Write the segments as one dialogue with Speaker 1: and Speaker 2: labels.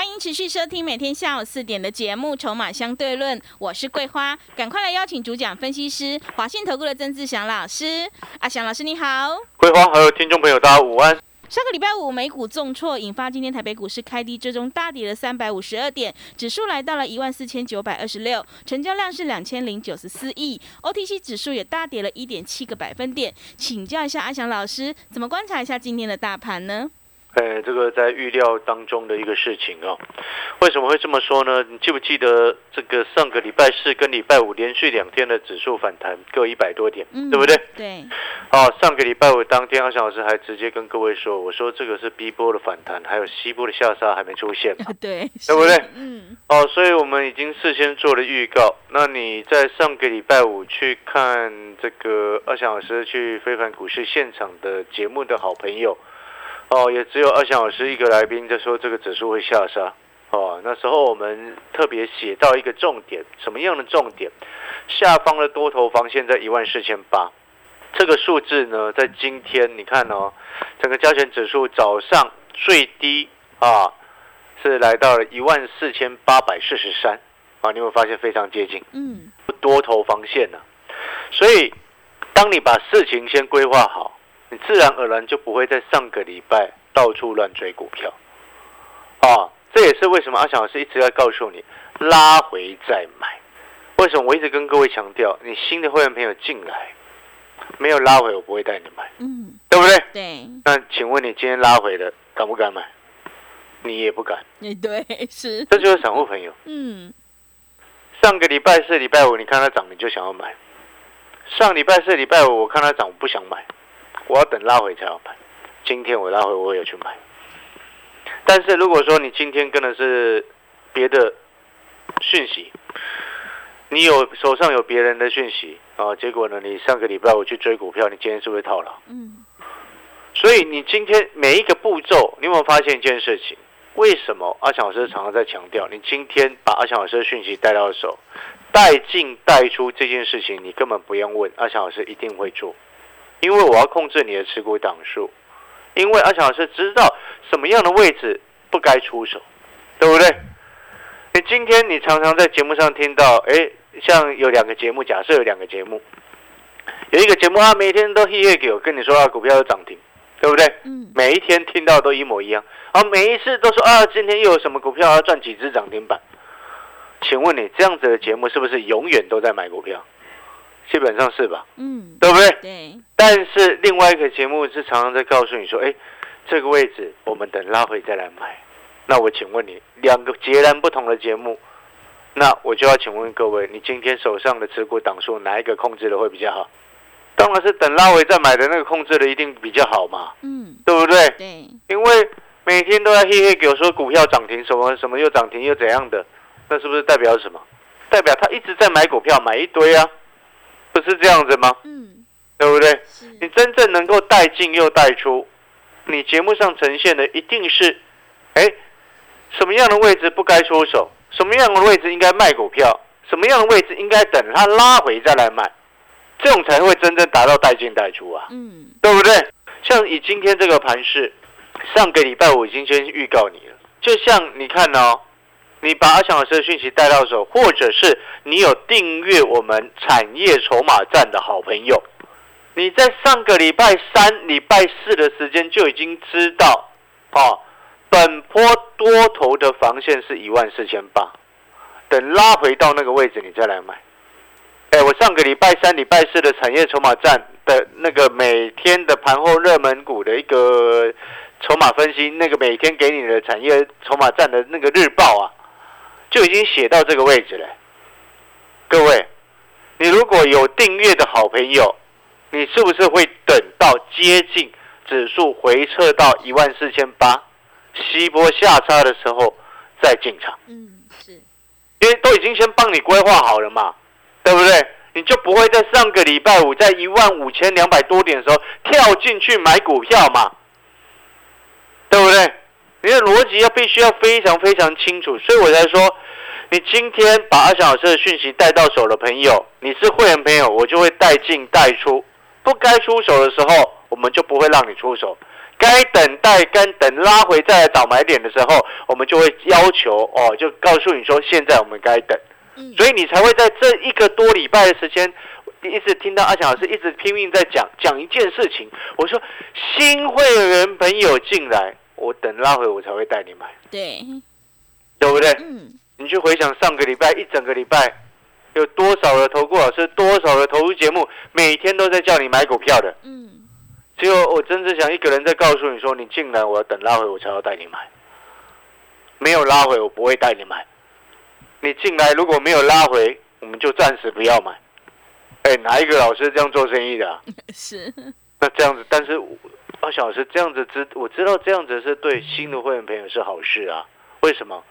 Speaker 1: 欢迎持续收听每天下午四点的节目《筹码相对论》，我是桂花，赶快来邀请主讲分析师华信投顾的曾志祥老师。阿祥老师你好，
Speaker 2: 桂花还有听众朋友大家午安。
Speaker 1: 上个礼拜五美股重挫，引发今天台北股市开低，最终大跌了三百五十二点，指数来到了一万四千九百二十六，成交量是两千零九十四亿，OTC 指数也大跌了一点七个百分点。请教一下阿祥老师，怎么观察一下今天的大盘呢？
Speaker 2: 哎，这个在预料当中的一个事情哦。为什么会这么说呢？你记不记得这个上个礼拜四跟礼拜五连续两天的指数反弹各一百多点，对不对？
Speaker 1: 对。
Speaker 2: 哦，上个礼拜五当天，阿翔老师还直接跟各位说，我说这个是 B 波的反弹，还有 C 波的下杀还没出现嘛？
Speaker 1: 对，
Speaker 2: 对不对？
Speaker 1: 嗯。
Speaker 2: 哦，所以我们已经事先做了预告。那你在上个礼拜五去看这个阿翔老师去非凡股市现场的节目的好朋友。哦，也只有二翔老师一个来宾在说这个指数会下杀。哦，那时候我们特别写到一个重点，什么样的重点？下方的多头防线在一万四千八，这个数字呢，在今天你看哦，整个加权指数早上最低啊是来到了一万四千八百四十三啊，你会发现非常接近，
Speaker 1: 嗯，
Speaker 2: 多头防线呢。所以，当你把事情先规划好。你自然而然就不会在上个礼拜到处乱追股票，啊，这也是为什么阿翔老师一直在告诉你拉回再买。为什么我一直跟各位强调，你新的会员朋友进来没有拉回，我不会带你买，
Speaker 1: 嗯，
Speaker 2: 对不对？
Speaker 1: 对，
Speaker 2: 那请问你今天拉回的敢不敢买？你也不敢，
Speaker 1: 你 对，是，
Speaker 2: 这就是散户朋友。
Speaker 1: 嗯，
Speaker 2: 上个礼拜四、礼拜五，你看它涨，你就想要买；上礼拜四、礼拜五，我看它涨，我不想买。我要等拉回才要买，今天我拉回我也去买。但是如果说你今天跟的是别的讯息，你有手上有别人的讯息啊，结果呢，你上个礼拜我去追股票，你今天是不是套牢？
Speaker 1: 嗯。
Speaker 2: 所以你今天每一个步骤，你有没有发现一件事情？为什么阿强老师常常在强调，你今天把阿强老师的讯息带到手，带进带出这件事情，你根本不用问，阿强老师一定会做。因为我要控制你的持股档数，因为阿强老师知道什么样的位置不该出手，对不对？你今天你常常在节目上听到，哎，像有两个节目，假设有两个节目，有一个节目啊，每天都黑夜给我跟你说啊，股票要涨停，对不对？
Speaker 1: 嗯。
Speaker 2: 每一天听到都一模一样，啊，每一次都说啊，今天又有什么股票要赚几只涨停板？请问你这样子的节目是不是永远都在买股票？基本上是吧？
Speaker 1: 嗯，
Speaker 2: 对不对？
Speaker 1: 对。
Speaker 2: 但是另外一个节目是常常在告诉你说，哎，这个位置我们等拉回再来买。那我请问你，两个截然不同的节目，那我就要请问各位，你今天手上的持股档数哪一个控制的会比较好？当然是等拉回再买的那个控制的一定比较好嘛。
Speaker 1: 嗯，
Speaker 2: 对不对？
Speaker 1: 对。
Speaker 2: 因为每天都要嘿嘿给我说股票涨停，什么什么又涨停又怎样的，那是不是代表什么？代表他一直在买股票，买一堆啊。不是这样子吗？
Speaker 1: 嗯，
Speaker 2: 对不对？你真正能够带进又带出，你节目上呈现的一定是，哎，什么样的位置不该出手，什么样的位置应该卖股票，什么样的位置应该等它拉回再来买，这种才会真正达到带进带出啊。
Speaker 1: 嗯，
Speaker 2: 对不对？像以今天这个盘势，上个礼拜我已经先预告你了，就像你看哦。你把阿强老师的讯息带到手，或者是你有订阅我们产业筹码站的好朋友，你在上个礼拜三、礼拜四的时间就已经知道，哦，本波多头的防线是一万四千八，等拉回到那个位置你再来买。哎，我上个礼拜三、礼拜四的产业筹码站的那个每天的盘后热门股的一个筹码分析，那个每天给你的产业筹码站的那个日报啊。就已经写到这个位置了，各位，你如果有订阅的好朋友，你是不是会等到接近指数回撤到一万四千八，西波下杀的时候再进场？
Speaker 1: 嗯，是。
Speaker 2: 因为都已经先帮你规划好了嘛，对不对？你就不会在上个礼拜五在一万五千两百多点的时候跳进去买股票嘛，对不对？你的逻辑要必须要非常非常清楚，所以我才说，你今天把阿翔老师的讯息带到手的朋友，你是会员朋友，我就会带进带出，不该出手的时候，我们就不会让你出手。该等待跟等拉回再来找买点的时候，我们就会要求哦，就告诉你说，现在我们该等，所以你才会在这一个多礼拜的时间，一直听到阿强老师一直拼命在讲讲一件事情。我说新会员朋友进来，我等拉回我才会带你买，
Speaker 1: 对，
Speaker 2: 对不对？
Speaker 1: 嗯，
Speaker 2: 你去回想上个礼拜一整个礼拜，有多少的投顾老师，多少的投资节目，每天都在叫你买股票的。
Speaker 1: 嗯，
Speaker 2: 只有我真正想一个人在告诉你说，你进来我要等拉回我才要带你买，没有拉回我不会带你买。你进来如果没有拉回，我们就暂时不要买。哎，哪一个老师这样做生意的、啊？
Speaker 1: 是，
Speaker 2: 那这样子，但是阿小老师这样子知，我知道这样子是对新的会员朋友是好事啊。为什么？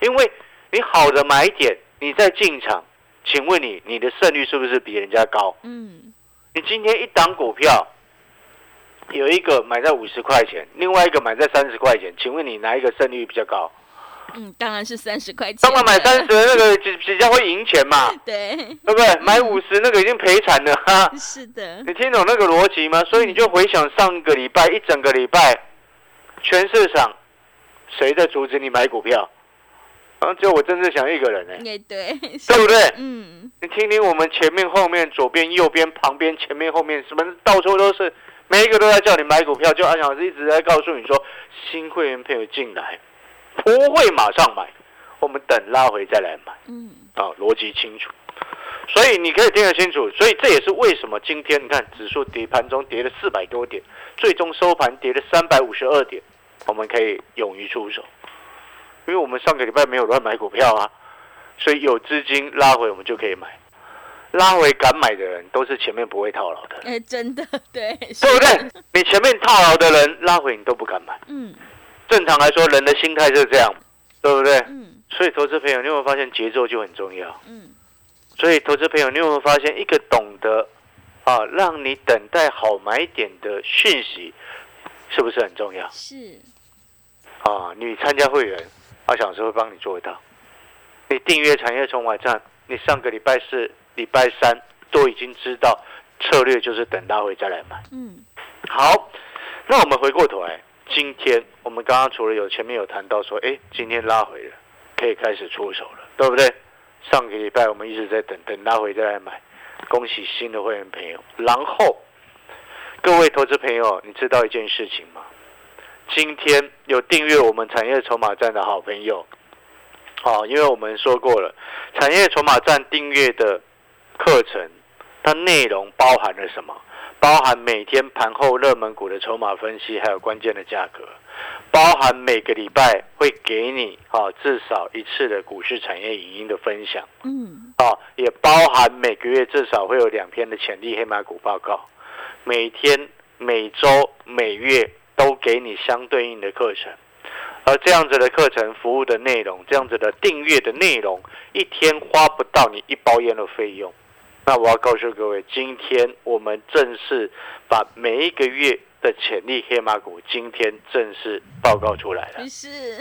Speaker 2: 因为你好的买点，你再进场，请问你你的胜率是不是比人家高？
Speaker 1: 嗯，
Speaker 2: 你今天一档股票，有一个买在五十块钱，另外一个买在三十块钱，请问你哪一个胜率比较高？
Speaker 1: 嗯，当然是三十块钱。
Speaker 2: 当然买三十的那个比比较会赢钱嘛，
Speaker 1: 对，
Speaker 2: 对不对？买五十那个已经赔惨了哈。
Speaker 1: 是的，
Speaker 2: 你听懂那个逻辑吗？所以你就回想上个礼拜一整个礼拜，全市场谁在阻止你买股票？然后只有我真正想一个人呢、
Speaker 1: 也对，
Speaker 2: 对不对？
Speaker 1: 嗯，
Speaker 2: 你听听我们前面、后面、左边、右边、旁边、前面、后面，什么到处都是，每一个都在叫你买股票。就安小老师一直在告诉你说，新会员朋友进来不会马上买，我们等拉回再来买。
Speaker 1: 嗯，
Speaker 2: 啊，逻辑清楚。所以你可以听得清楚，所以这也是为什么今天你看指数跌盘中跌了四百多点，最终收盘跌了三百五十二点，我们可以勇于出手，因为我们上个礼拜没有乱买股票啊，所以有资金拉回我们就可以买，拉回敢买的人都是前面不会套牢的，
Speaker 1: 哎，真的，对，
Speaker 2: 对不对？你前面套牢的人拉回你都不敢买，
Speaker 1: 嗯
Speaker 2: 正常来说人的心态是这样，对不对？
Speaker 1: 嗯
Speaker 2: 所以投资朋友，你有没有发现节奏就很重要？
Speaker 1: 嗯，
Speaker 2: 所以，投资朋友，你有没有发现，一个懂得啊，让你等待好买点的讯息，是不是很重要
Speaker 1: 是，
Speaker 2: 啊？你参加会员，阿小时会帮你做到。你订阅产业筹码站，你上个礼拜四、礼拜三都已经知道策略就是等大会再来买。
Speaker 1: 嗯
Speaker 2: 好，那我们回过头来，今天我们刚刚除了有前面有谈到说，哎，今天拉回了，可以开始出手了，对不对？上个礼拜我们一直在等等拉回再来买，恭喜新的会员朋友。然后，各位投资朋友，你知道一件事情吗？今天有订阅我们产业筹码站的好朋友，哦，因为我们说过了，产业筹码站订阅的课程，它内容包含了什么？包含每天盘后热门股的筹码分析，还有关键的价格，包含每个礼拜会给你啊至少一次的股市产业影音的分享
Speaker 1: 嗯
Speaker 2: 啊，也包含每个月至少会有两篇的潜力黑马股报告，每天、每周、每月都给你相对应的课程。而这样子的课程服务的内容，这样子的订阅的内容，一天花不到你一包烟的费用。那我要告诉各位，今天我们正式把每一个月的潜力黑马股，今天正式报告出来了。
Speaker 1: 是，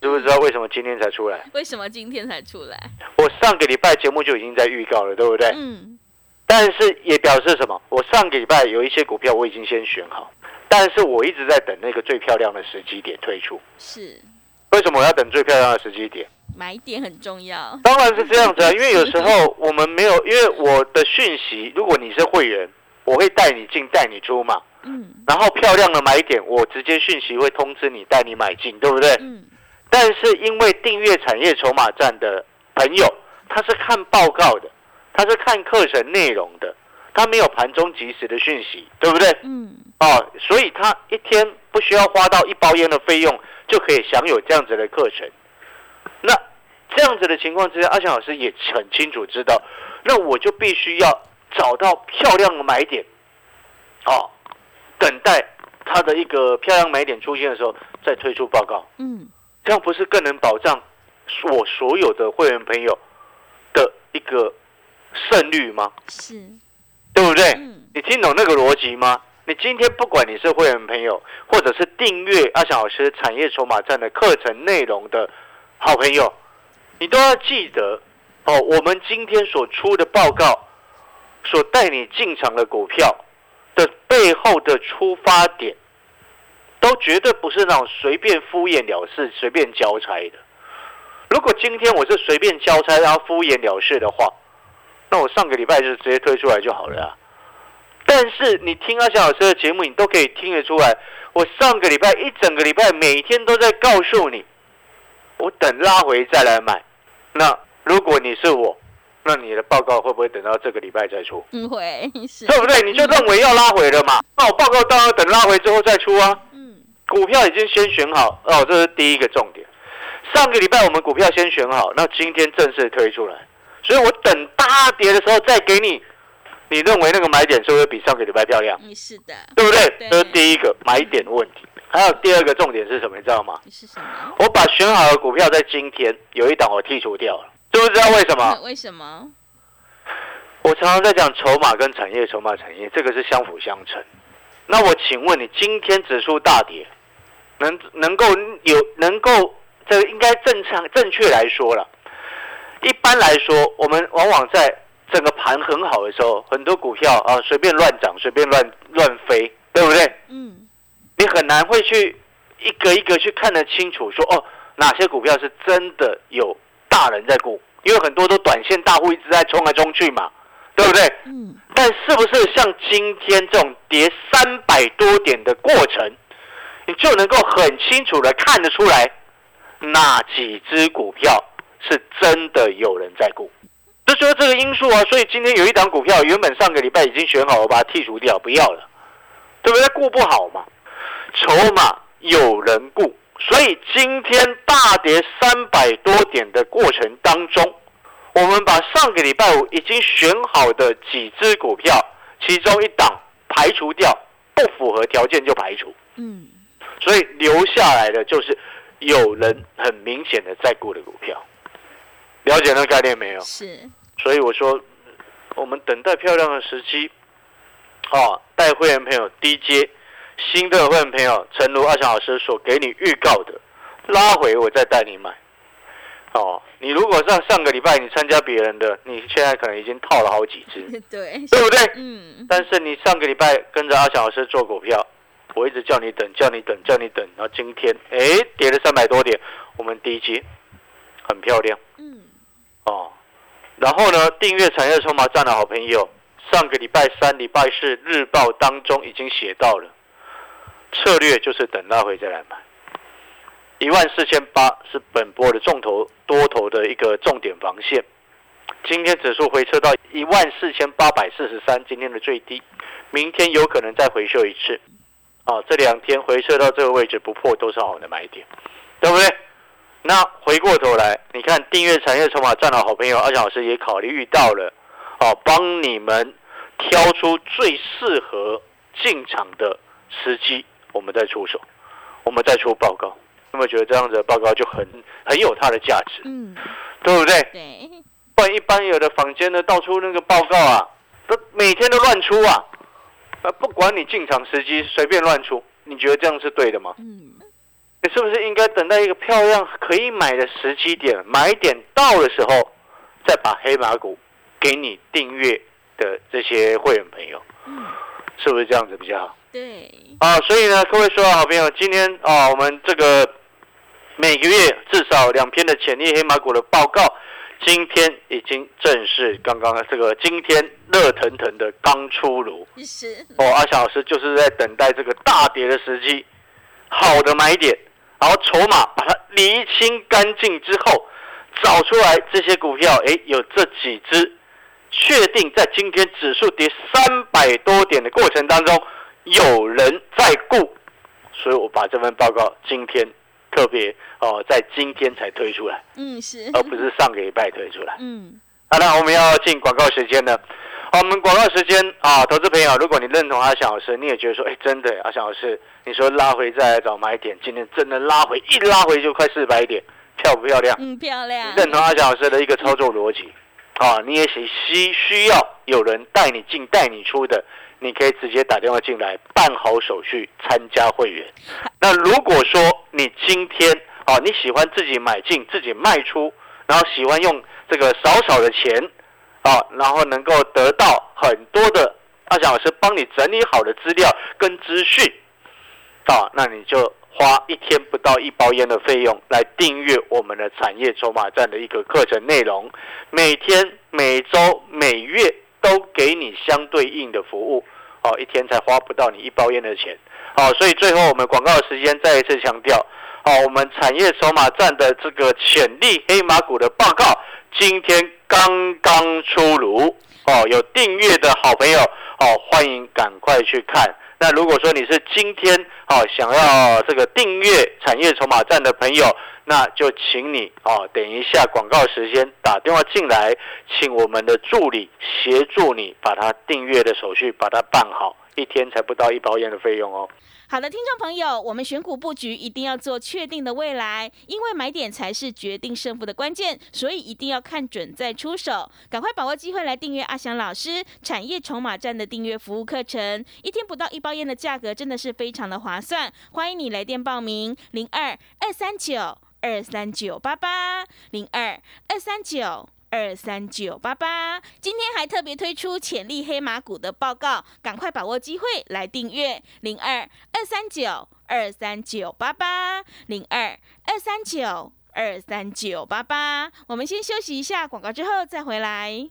Speaker 2: 知不知道为什么今天才出来？
Speaker 1: 为什么今天才出来？
Speaker 2: 我上个礼拜节目就已经在预告了，对不对？
Speaker 1: 嗯
Speaker 2: 但是也表示什么？我上个礼拜有一些股票我已经先选好，但是我一直在等那个最漂亮的时机点推出。
Speaker 1: 是，
Speaker 2: 为什么我要等最漂亮的时机点？
Speaker 1: 买点很重要。
Speaker 2: 当然是这样子啊，因为有时候我们没有，因为我的讯息，如果你是会员，我会带你进带你出嘛，
Speaker 1: 嗯
Speaker 2: 然后漂亮的买点，我直接讯息会通知你带你买进，对不对？
Speaker 1: 嗯
Speaker 2: 但是因为订阅产业筹码站的朋友，他是看报告的，他是看课程内容的，他没有盘中及时的讯息，对不对？
Speaker 1: 嗯
Speaker 2: 哦，所以他一天不需要花到一包烟的费用，就可以享有这样子的课程。那这样子的情况之下，阿翔老师也很清楚知道，那我就必须要找到漂亮的买点，哦，等待它的一个漂亮买点出现的时候再推出报告，
Speaker 1: 嗯，
Speaker 2: 这样不是更能保障我所有的会员朋友的一个胜率吗？
Speaker 1: 是，
Speaker 2: 对不对？
Speaker 1: 嗯，
Speaker 2: 你听懂那个逻辑吗？你今天不管你是会员朋友，或者是订阅阿翔老师产业筹码站的课程内容的好朋友，你都要记得哦，我们今天所出的报告，所带你进场的股票的背后的出发点，都绝对不是那种随便敷衍了事、随便交差的。如果今天我是随便交差然后敷衍了事的话，那我上个礼拜就直接推出来就好了啊。但是你听阿翔老师的节目，你都可以听得出来，我上个礼拜一整个礼拜每天都在告诉你，我等拉回再来买。那如果你是我，那你的报告会不会等到这个礼拜再出？
Speaker 1: 不会是，
Speaker 2: 对不对？你就认为要拉回了嘛？那我报告当然等拉回之后再出啊。
Speaker 1: 嗯，
Speaker 2: 股票已经先选好哦，这是第一个重点。上个礼拜我们股票先选好，那今天正式推出来，所以我等大跌的时候再给你。你认为那个买点是不是比上个礼拜漂亮？
Speaker 1: 嗯是的，
Speaker 2: 对不对？
Speaker 1: 对
Speaker 2: 这是第一个买点问题。还有第二个重点是什么？你知道吗？
Speaker 1: 是什么？
Speaker 2: 我把选好的股票在今天有一档我剔除掉了，知不知道为什么？
Speaker 1: 为什么？
Speaker 2: 我常常在讲筹码跟产业，筹码产业这个是相辅相成。那我请问你，今天指数大跌，能能够有能够这个应该正常正确来说了。一般来说，我们往往在整个盘很好的时候，很多股票啊随便乱涨，随便乱乱飞，对不对？
Speaker 1: 嗯，
Speaker 2: 你很难会去一个一个去看得清楚说，哦哪些股票是真的有大人在顾，因为很多都短线大户一直在冲来冲去嘛，对不对？
Speaker 1: 嗯，
Speaker 2: 但是不是像今天这种跌三百多点的过程，你就能够很清楚的看得出来哪几只股票是真的有人在顾？就说这个因素啊。所以今天有一档股票，原本上个礼拜已经选好，我把它剔除掉，不要了，对不对？顾不好嘛，筹码有人顾，所以今天大跌三百多点的过程当中。我们把上个礼拜五已经选好的几只股票，其中一档排除掉，不符合条件就排除，
Speaker 1: 嗯，
Speaker 2: 所以留下来的就是有人很明显的在顾的股票。了解那个概念没有？
Speaker 1: 是，
Speaker 2: 所以我说，我们等待漂亮的时机，哦，带会员朋友低接，新的会员朋友，诚如阿翔老师所给你预告的，拉回我再带你买。哦，你如果上上个礼拜你参加别人的，你现在可能已经套了好几只，
Speaker 1: 对，
Speaker 2: 对不对？
Speaker 1: 嗯，
Speaker 2: 但是你上个礼拜跟着阿翔老师做股票，我一直叫你等，叫你等，叫你等，然后今天哎跌了三百多点，我们低接，很漂亮。
Speaker 1: 嗯，
Speaker 2: 哦，然后呢，订阅产业筹码站的好朋友，上个礼拜三、礼拜四日报当中已经写到了，策略就是等拉回再来买。一万四千八是本波的重头多头的一个重点防线，今天指数回撤到一万四千八百四十三，今天的最低，明天有可能再回撤一次。啊，这两天回撤到这个位置不破都是好的买点，对不对？那回过头来，你看订阅产业筹码站的好朋友阿翔老师也考虑遇到了，哦，帮你们挑出最适合进场的时机，我们再出手，我们再出报告。有没有觉得这样子的报告就很很有它的价值，
Speaker 1: 嗯，
Speaker 2: 对不对？
Speaker 1: 对，
Speaker 2: 不然一般有的坊间呢到处那个报告啊，都每天都乱出啊，啊，不管你进场时机随便乱出，你觉得这样是对的吗？
Speaker 1: 嗯，
Speaker 2: 你是不是应该等待一个漂亮可以买的时机点，买点到的时候，再把黑马股给你订阅的这些会员朋友，
Speaker 1: 嗯，
Speaker 2: 是不是这样子比较好？
Speaker 1: 对，
Speaker 2: 啊，所以呢，各位所有好朋友，今天啊，我们这个每个月至少两篇的潜力黑马股的报告，今天已经正式刚刚这个今天热腾腾的刚出炉
Speaker 1: 是，
Speaker 2: 哦，阿翔老师就是在等待这个大跌的时机，好的买点，然后筹码把它厘清干净之后，找出来这些股票，哎，有这几只，确定在今天指数跌三百多点的过程当中。有人在顾，所以我把这份报告今天特别哦，在今天才推出来，
Speaker 1: 嗯，是，
Speaker 2: 而不是上个礼拜推出来。
Speaker 1: 嗯，
Speaker 2: 好了，我们要进广告时间了。好，我们广告时间啊，投资朋友，如果你认同阿翔老师，你也觉得说，哎，真的，阿翔老师，你说拉回再来找买点，今天真的拉回，一拉回就快四百点，漂不漂亮？
Speaker 1: 嗯，漂亮。
Speaker 2: 认同阿翔老师的一个操作逻辑，啊，你也需需需要有人带你进、带你出的，你可以直接打电话进来办好手续参加会员。那如果说你今天啊，你喜欢自己买进、自己卖出，然后喜欢用这个少少的钱啊，然后能够得到很多的阿翔老师帮你整理好的资料跟资讯，啊，那你就。花一天不到一包烟的费用来订阅我们的产业筹码站的一个课程内容，每天、每周、每月都给你相对应的服务，哦，一天才花不到你一包烟的钱，哦，所以最后我们广告时间再一次强调，哦，我们产业筹码站的这个潜力黑马股的报告今天刚刚出炉，哦，有订阅的好朋友，哦，欢迎赶快去看。那如果说你是今天哦想要这个订阅产业筹码站的朋友，那就请你哦等一下广告时间打电话进来，请我们的助理协助你把它订阅的手续把它办好，一天才不到一包烟的费用哦。
Speaker 1: 好的，听众朋友，我们选股布局一定要做确定的未来，因为买点才是决定胜负的关键，所以一定要看准再出手，赶快把握机会来订阅阿翔老师产业筹码站的订阅服务课程，一天不到一包烟的价格，真的是非常的划算，欢迎你来电报名零二二三九二三九八八零二二三九。二三九八八，今天还特别推出潜力黑马股的报告，赶快把握机会来订阅零二二三九二三九八八零二二三九二三九八八。我们先休息一下广告，之后再回来。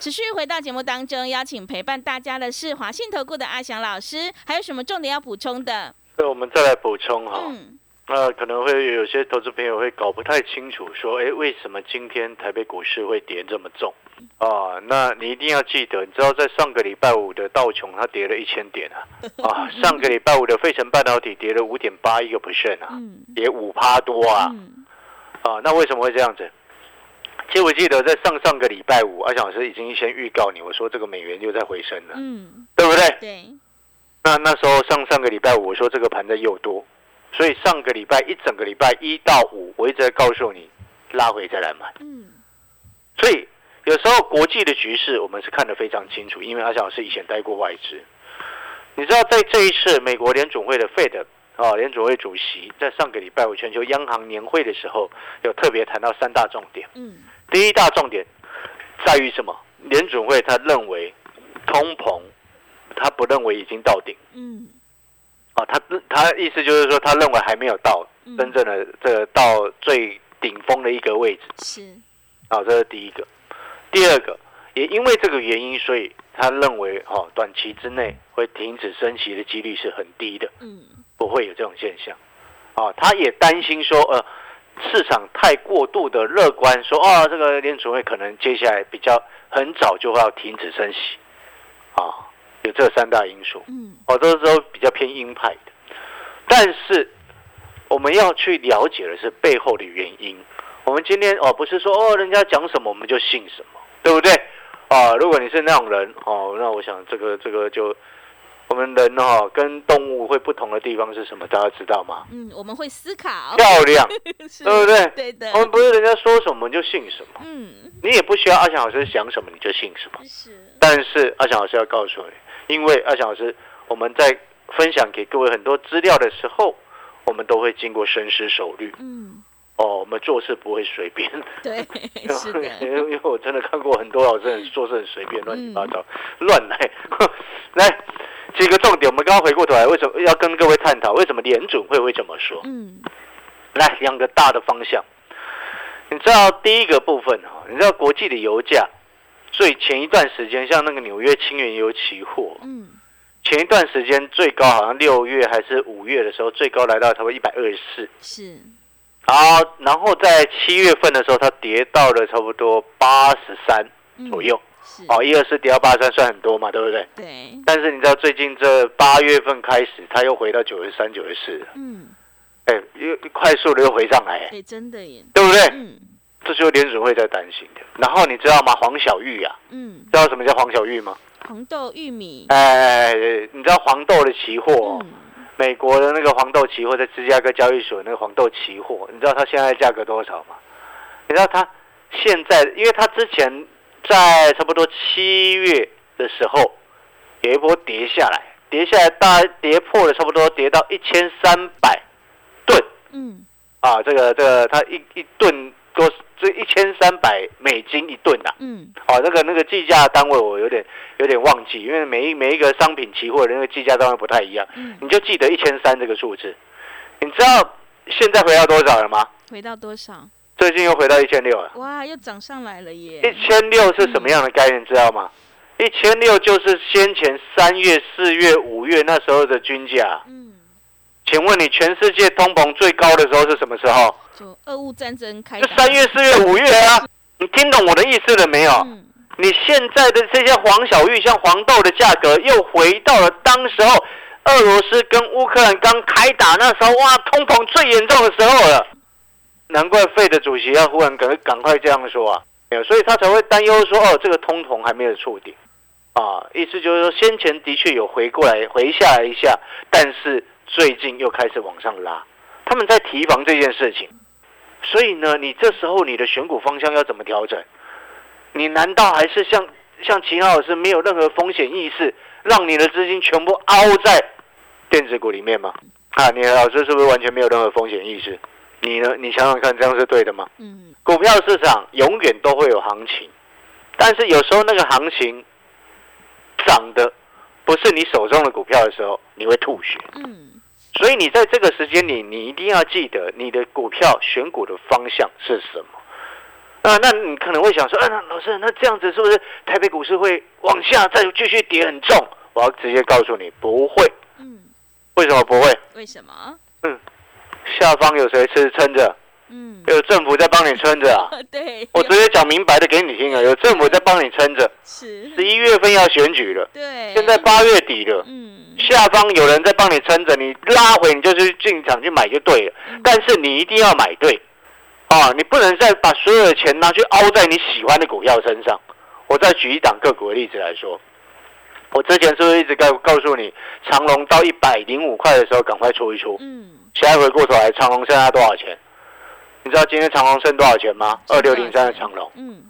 Speaker 1: 持续回到节目当中，邀请陪伴大家的是华信投顾的阿翔老师，还有什么重点要补充的？
Speaker 2: 那我们再来补充哈。嗯。那可能会有些投资朋友会搞不太清楚，说，哎，为什么今天台北股市会跌这么重？啊，那你一定要记得，你知道在上个礼拜五的道琼它跌了一千点啊，啊，上个礼拜五的费城半导体跌了五点八一个 percent 啊，跌五趴多啊，啊，那为什么会这样子？其实我记得在上上个礼拜五，阿翔老师已经先预告你，我说这个美元又在回升了，嗯，对不对？
Speaker 1: 对。
Speaker 2: 那那时候上上个礼拜五，我说这个盘在又多。所以上个礼拜一整个礼拜一到五，我一直在告诉你，拉回再来买。嗯。所以有时候国际的局势我们是看得非常清楚，因为阿翔老师以前待过外资。你知道在这一次美国联总会的 Fed 啊联总会主席在上个礼拜五全球央行年会的时候，有特别谈到三大重点。嗯。第一大重点在于什么？联准会他认为通膨，他不认为已经到顶。嗯。哦，他他意思就是说，他认为还没有到真正的这个到最顶峰的一个位置。
Speaker 1: 是，
Speaker 2: 啊，这是第一个。第二个，也因为这个原因，所以他认为，哦，短期之内会停止升息的几率是很低的。嗯，不会有这种现象。啊，他也担心说，呃，市场太过度的乐观，说，哦，这个联储会可能接下来比较很早就会要停止升息。啊。有这三大因素，嗯，哦，都是都比较偏鹰派的，但是我们要去了解的是背后的原因。我们今天哦，不是说哦，人家讲什么我们就信什么，对不对？啊，如果你是那种人哦，那我想这个这个就我们人哈跟动物会不同的地方是什么？大家知道吗？
Speaker 1: 嗯，我们会思考，
Speaker 2: 漂亮，对不对？
Speaker 1: 对的，
Speaker 2: 我们不是人家说什么就信什么，嗯，你也不需要阿翔老师想什么你就信什么，是。但是阿翔老师要告诉你。因为阿翔老师，我们在分享给各位很多资料的时候，我们都会经过深思熟虑。嗯，哦，我们做事不会随便。
Speaker 1: 对，是的。
Speaker 2: 因为因为我真的看过很多老师很做事很随便，乱七八糟，乱来。来几个重点，我们刚刚回过头来，为什么要跟各位探讨？为什么联准会会这么说？嗯，来两个大的方向。你知道第一个部分哈，你知道国际的油价。最前一段时间，像那个纽约轻原油期货，嗯，前一段时间最高好像六月还是五月的时候，最高来到差不多一百二十四，
Speaker 1: 是，
Speaker 2: 好，然后在七月份的时候，它跌到了差不多八十三
Speaker 1: 嗯
Speaker 2: 左右。
Speaker 1: 是，
Speaker 2: 哦，一二四跌到八三算很多嘛，对不对？
Speaker 1: 对，
Speaker 2: 但是你知道最近这八月份开始，它又回到九十三、九十四了，
Speaker 1: 嗯，
Speaker 2: 哎，又快速的又回上来，
Speaker 1: 哎，真的耶，
Speaker 2: 对不对？
Speaker 1: 嗯
Speaker 2: 这就是联准会在担心的。然后你知道吗？黄小玉啊，
Speaker 1: 嗯，
Speaker 2: 知道什么叫黄小玉吗？
Speaker 1: 红豆、玉米，
Speaker 2: 哎，你知道黄豆的期货、哦？
Speaker 1: 嗯，
Speaker 2: 美国的那个黄豆期货在芝加哥交易所那个黄豆期货，你知道它现在价格多少吗？你知道它现在，因为它之前在差不多七月的时候有一波跌下来，跌下来大跌破了差不多跌到一千三百吨
Speaker 1: 嗯，
Speaker 2: 啊，这个这个它一一吨多这一千三百美金一吨啊。
Speaker 1: 嗯，
Speaker 2: 哦，那个那个计价单位我有点有点忘记，因为每一每一个商品期货的那个计价单位不太一样，
Speaker 1: 嗯，
Speaker 2: 你就记得一千三这个数字。你知道现在回到多少了吗？
Speaker 1: 回到多少？
Speaker 2: 最近又回到一千六了。
Speaker 1: 哇，又涨上来了耶！
Speaker 2: 一千六是什么样的概念？知道吗？一千六就是先前三月、四月、五月那时候的均价。
Speaker 1: 嗯，
Speaker 2: 请问你全世界通膨最高的时候是什么时候？
Speaker 1: 就俄乌战争开始，
Speaker 2: 就三月、四月、五月啊！你听懂我的意思了没有？
Speaker 1: 嗯，
Speaker 2: 你现在的这些黄小玉，像黄豆的价格又回到了当时候俄罗斯跟乌克兰刚开打那时候，哇，通膨最严重的时候了。难怪费的主席要忽然赶赶快这样说啊，所以他才会担忧说，哦，这个通膨还没有触顶啊，意思就是说先前的确有回过来回下来一下，但是最近又开始往上拉，他们在提防这件事情。所以呢，你这时候你的选股方向要怎么调整？你难道还是像像秦老师没有任何风险意识，让你的资金全部凹在电子股里面吗？啊，你的老师是不是完全没有任何风险意识？你呢？你想想看，这样是对的吗？
Speaker 1: 嗯，
Speaker 2: 股票市场永远都会有行情，但是有时候那个行情涨的不是你手中的股票的时候，你会吐血。
Speaker 1: 嗯，
Speaker 2: 所以你在这个时间里，你一定要记得你的股票选股的方向是什么。啊，那你可能会想说，啊，那老师，那这样子是不是台北股市会往下再继续跌很重？我要直接告诉你，不会。
Speaker 1: 嗯，
Speaker 2: 为什么不会？
Speaker 1: 为什么？
Speaker 2: 下方有谁吃撑着？
Speaker 1: 嗯，
Speaker 2: 有政府在帮你撑着啊！
Speaker 1: 对，
Speaker 2: 我直接讲明白的给你听啊，有政府在帮你撑着。
Speaker 1: 是，
Speaker 2: 十一月份要选举了，
Speaker 1: 对，
Speaker 2: 现在八月底了，
Speaker 1: 嗯，
Speaker 2: 下方有人在帮你撑着，你拉回你就去进场去买就对了。
Speaker 1: 嗯
Speaker 2: 但是你一定要买对，啊，你不能再把所有的钱拿去凹在你喜欢的股票身上。我再举一档个股的例子来说，我之前是不是一直告告诉你，长隆到一百零五块的时候赶快出一出？
Speaker 1: 嗯，
Speaker 2: 现在回过头来，长隆剩下多少钱？你知道今天长隆剩多少钱吗？二六零三的长隆
Speaker 1: 嗯，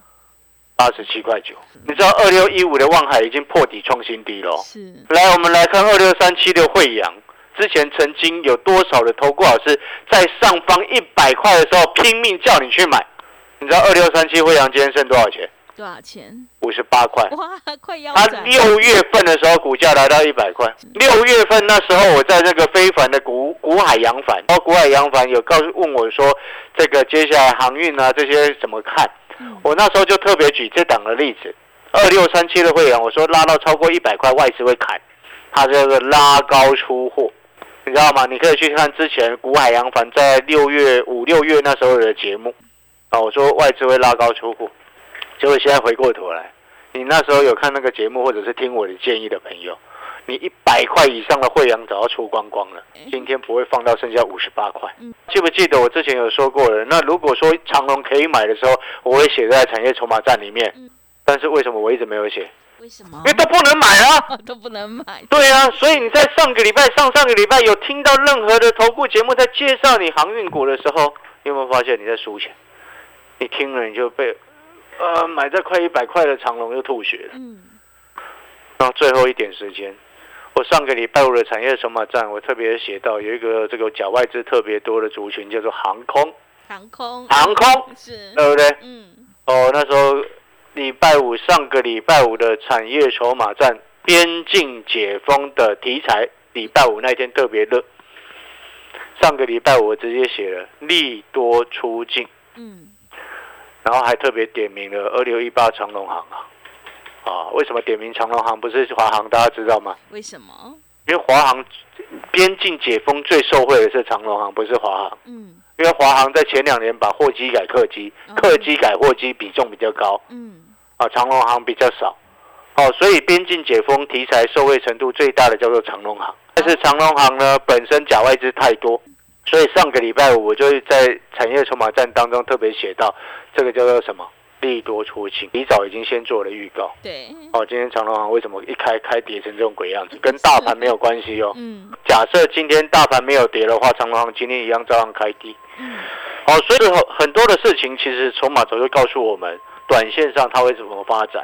Speaker 2: 八十七块九。你知道二六一五的望海已经破底创新低了哦。
Speaker 1: 是，
Speaker 2: 来，我们来看二六三七的惠阳，之前曾经有多少的投顾老师在上方一百块的时候拼命叫你去买？你知道二六三七惠阳今天剩多少钱？
Speaker 1: 多少钱？
Speaker 2: 五十八块。
Speaker 1: 哇，快腰
Speaker 2: 它，六月份的时候股价来到一百块，六月份那时候我在那个非凡的股股海洋帆，然后股海洋帆有告诉问我说，这个接下来航运啊这些怎么看？
Speaker 1: 嗯。
Speaker 2: 我那时候就特别举这档的例子，二六三七的会员，我说拉到超过一百块，外资会砍，它这个拉高出货，你知道吗？你可以去看之前股海洋帆在六月五六月那时候的节目，啊，我说外资会拉高出货，结果现在回过头来，你那时候有看那个节目或者是听我的建议的朋友，你一百块以上的会员早要出光光了，今天不会放到剩下五十八块。
Speaker 1: 嗯
Speaker 2: 记不记得我之前有说过了？那如果说长隆可以买的时候，我会写在产业筹码站里面
Speaker 1: 嗯。
Speaker 2: 但是为什么我一直没有写？
Speaker 1: 为什么
Speaker 2: 因为都不能买啊。
Speaker 1: 都不能买？
Speaker 2: 对啊，所以你在上个礼拜、上上个礼拜有听到任何的投顾节目在介绍你航运股的时候，你有没有发现你在输钱？你听了你就被，呃，买在快一百块的长隆又吐血了。
Speaker 1: 嗯，
Speaker 2: 然后最后一点时间，我上个礼拜五的产业筹码站，我特别写到有一个这个脚外资特别多的族群，叫做航空，
Speaker 1: 航空，
Speaker 2: 航空，
Speaker 1: 是，
Speaker 2: 对不对？
Speaker 1: 嗯，
Speaker 2: 哦，那时候礼拜五上个礼拜五的产业筹码站边境解封的题材，礼拜五那天特别热。上个礼拜五我直接写了利多出境，
Speaker 1: 嗯，
Speaker 2: 然后还特别点名了二六一八长隆行啊。啊，为什么点名长隆行不是华航？大家知道吗？
Speaker 1: 为什么？
Speaker 2: 因为华航边境解封最受惠的是长隆航，不是华航。
Speaker 1: 嗯，
Speaker 2: 因为华航在前两年把货机改客机，客机改货机比重比较高，
Speaker 1: 嗯，
Speaker 2: 啊，长龙航比较少，哦，所以边境解封题材受惠程度最大的叫做长龙航，但是长龙航呢本身假外资太多，所以上个礼拜五我就在产业筹码战当中特别写到，这个叫做什么？利多出清，提早已经先做了预告。
Speaker 1: 对，
Speaker 2: 哦，今天长隆行为什么一开开跌成这种鬼样子？跟大盘没有关系哦。
Speaker 1: 嗯
Speaker 2: 假设今天大盘没有跌的话，长隆行今天一样照样开低。
Speaker 1: 嗯
Speaker 2: 哦，所以很很多的事情，其实筹码早就告诉我们，短线上它会怎么发展，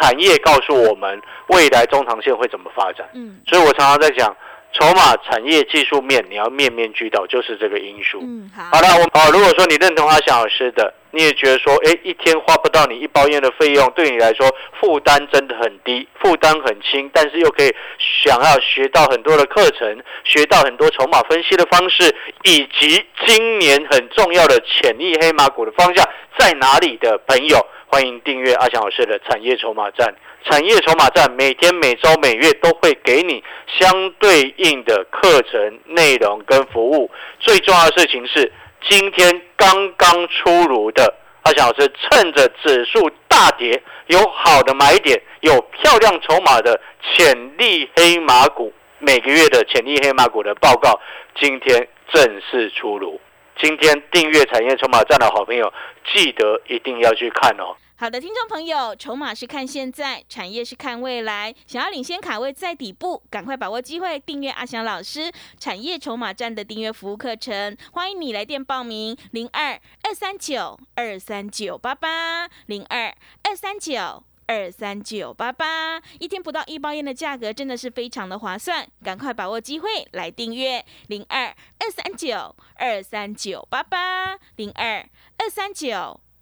Speaker 2: 产业告诉我们未来中长线会怎么发展。
Speaker 1: 嗯
Speaker 2: 所以我常常在讲，筹码、产业、技术面，你要面面俱到，就是这个因素。
Speaker 1: 嗯，好，
Speaker 2: 好了，我好，如果说你认同阿翔老师的，你也觉得说，哎，一天花不到你一包烟的费用，对你来说负担真的很低，负担很轻，但是又可以想要学到很多的课程，学到很多筹码分析的方式，以及今年很重要的潜力黑马股的方向在哪里的朋友，欢迎订阅阿翔老师的产业筹码站。产业筹码站每天、每周、每月都会给你相对应的课程内容跟服务。最重要的事情是，今天刚刚出炉的阿翔老师，趁着指数大跌，有好的买点，有漂亮筹码的潜力黑马股，每个月的潜力黑马股的报告，今天正式出炉。今天订阅产业筹码站的好朋友，记得一定要去看哦。
Speaker 1: 好的，听众朋友，筹码是看现在，产业是看未来。想要领先卡位在底部，赶快把握机会，订阅阿翔老师产业筹码站的订阅服务课程。欢迎你来电报名：零二二三九二三九八八零二二三九。二三九八八，一天不到一包烟的价格真的是非常的划算，赶快把握机会来订阅零二二三九二三九八八零二二三九。